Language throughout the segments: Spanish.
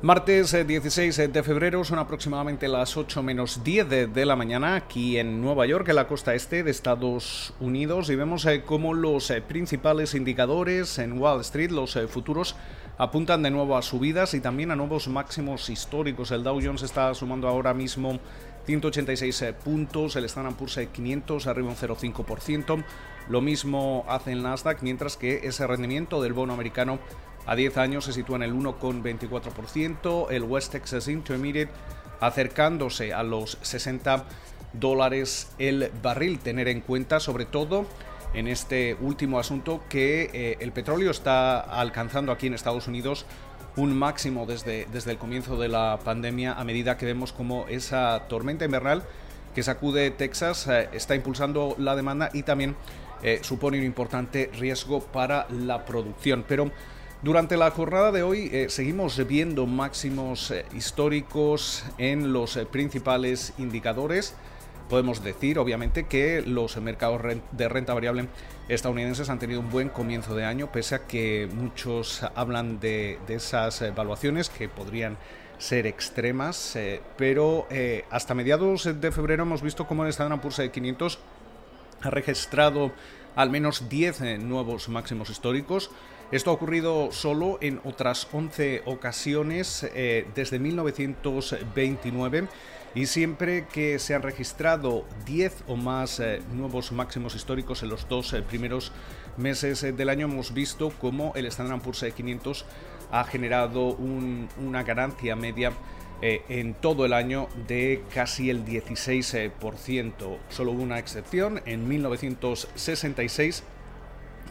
Martes 16 eh, de febrero son aproximadamente las 8 menos 10 de, la mañana aquí en Nueva York, en la costa este de Estados Unidos, y vemos eh, cómo los eh, principales indicadores en Wall Street, los futuros, apuntan de nuevo a subidas y también a nuevos máximos históricos. El Dow Jones está sumando ahora mismo 186 puntos, el Standard Poor's 500 arriba un 0,5%, lo mismo hace el Nasdaq, mientras que ese rendimiento del bono americano a 10 años se sitúa en el 1,24%, el West Texas Intermediate acercándose a los 60 dólares el barril. Tener en cuenta sobre todo en este último asunto que eh, el petróleo está alcanzando aquí en Estados Unidos un máximo desde, desde el comienzo de la pandemia a medida que vemos como esa tormenta invernal que sacude Texas eh, está impulsando la demanda y también eh, supone un importante riesgo para la producción. Pero durante la jornada de hoy eh, seguimos viendo máximos eh, históricos en los eh, principales indicadores. Podemos decir, obviamente, que los mercados de renta variable estadounidenses han tenido un buen comienzo de año, pese a que muchos hablan de, esas evaluaciones que podrían ser extremas, pero hasta mediados de febrero hemos visto cómo el Standard Poor's 500 ha registrado al menos 10 nuevos máximos históricos. Esto ha ocurrido solo en otras 11 ocasiones eh, desde 1929 y siempre que se han registrado 10 o más eh, nuevos máximos históricos en los dos eh, primeros meses del año hemos visto cómo el Standard Poor's 500 ha generado una ganancia media en todo el año de casi el 16%. Solo hubo una excepción en 1966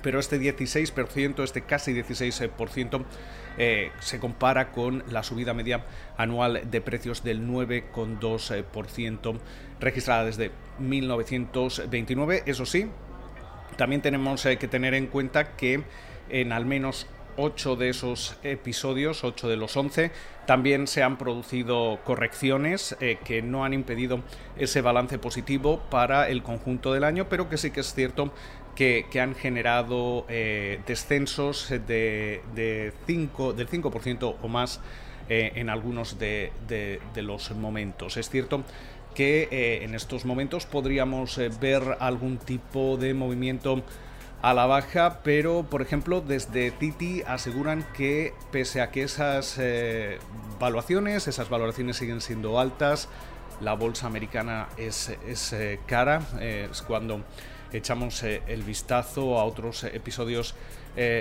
pero este 16%, este casi 16%, eh, se compara con la subida media anual de precios del 9,2% registrada desde 1929. Eso sí, también tenemos eh, que tener en cuenta que en al menos 8 de esos episodios, 8 de los 11, también se han producido correcciones eh, que no han impedido ese balance positivo para el conjunto del año, pero que sí que es cierto que, han generado eh, descensos de, de 5, del 5% o más eh, en algunos de, los momentos. Es cierto que en estos momentos podríamos ver algún tipo de movimiento a la baja, pero por ejemplo desde Titi aseguran que pese a que esas eh, valuaciones, esas valoraciones siguen siendo altas, la bolsa americana es, eh, cara, eh, es cuando echamos el vistazo a otros episodios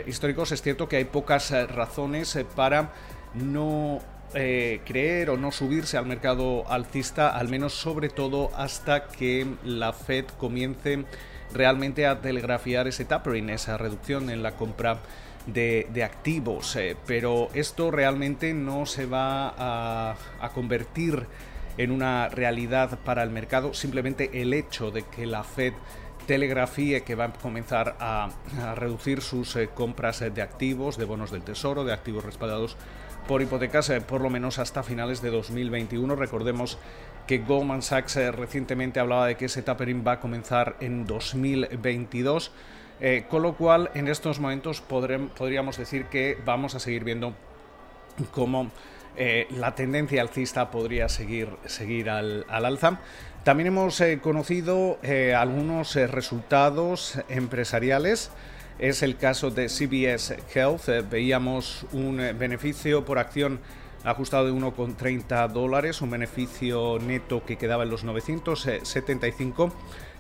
históricos, es cierto que hay pocas razones para no creer o no subirse al mercado alcista, al menos sobre todo hasta que la Fed comience realmente a telegrafiar ese tapering, esa reducción en la compra de, activos. Eh, pero esto realmente no se va a, convertir en una realidad para el mercado. Simplemente el hecho de que la Fed telegrafíe que va a comenzar a, reducir sus eh, compras de activos, de bonos del tesoro, de activos respaldados por hipotecas, eh, por lo menos hasta finales de 2021. Recordemos que Goldman Sachs eh, recientemente hablaba de que ese tapering va a comenzar en 2022. Eh, con lo cual, en estos momentos podríamos decir que vamos a seguir viendo cómo la tendencia alcista podría seguir, seguir al, alza. También hemos conocido algunos resultados empresariales. Es el caso de CBS Health. veíamos un beneficio por acción ajustado de 1,30 dólares, un beneficio neto que quedaba en los 975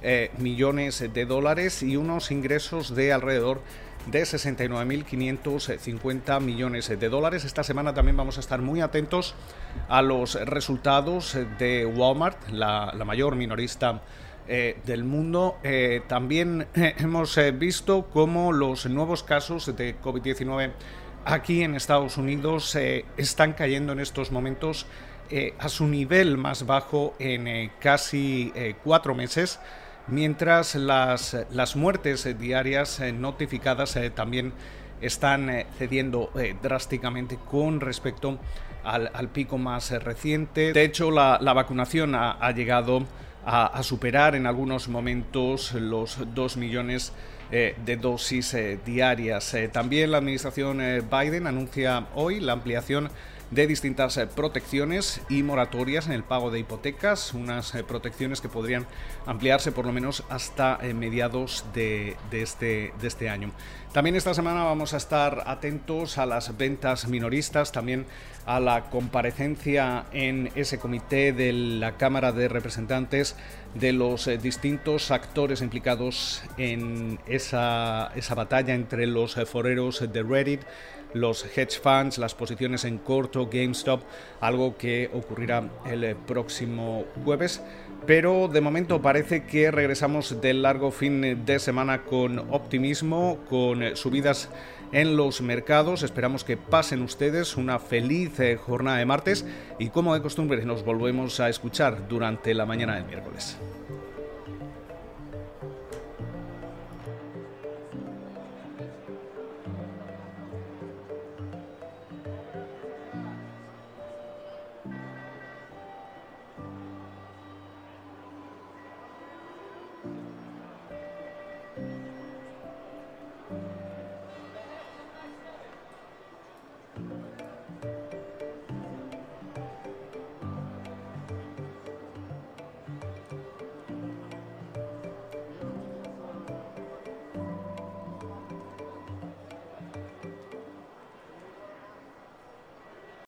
eh, millones de dólares y unos ingresos de alrededor de 69.550 millones de dólares. Esta semana también vamos a estar muy atentos a los resultados de Walmart, la, mayor minorista eh, del mundo. Eh, también hemos visto cómo los nuevos casos de COVID-19 aquí en Estados Unidos eh, están cayendo en estos momentos eh, a su nivel más bajo en eh, casi cuatro meses, mientras las, las muertes diarias notificadas también están cediendo drásticamente con respecto al, pico más reciente. De hecho, la, vacunación ha, llegado a, superar en algunos momentos los 2 millones eh, de dosis eh, diarias. Eh, también la administración Biden anuncia hoy la ampliación de distintas protecciones y moratorias en el pago de hipotecas, unas protecciones que podrían ampliarse por lo menos hasta mediados de, este, de este año. También esta semana vamos a estar atentos a las ventas minoristas, también a la comparecencia en ese comité de la Cámara de Representantes de los eh, distintos actores implicados en esa, esa batalla entre los eh, foreros de Reddit, los hedge funds, las posiciones en corto, GameStop, algo que ocurrirá el eh, próximo jueves. Pero de momento parece que regresamos del largo fin de semana con optimismo, con subidas en los mercados. Esperamos que pasen ustedes una feliz jornada de martes y como de costumbre nos volvemos a escuchar durante la mañana del miércoles.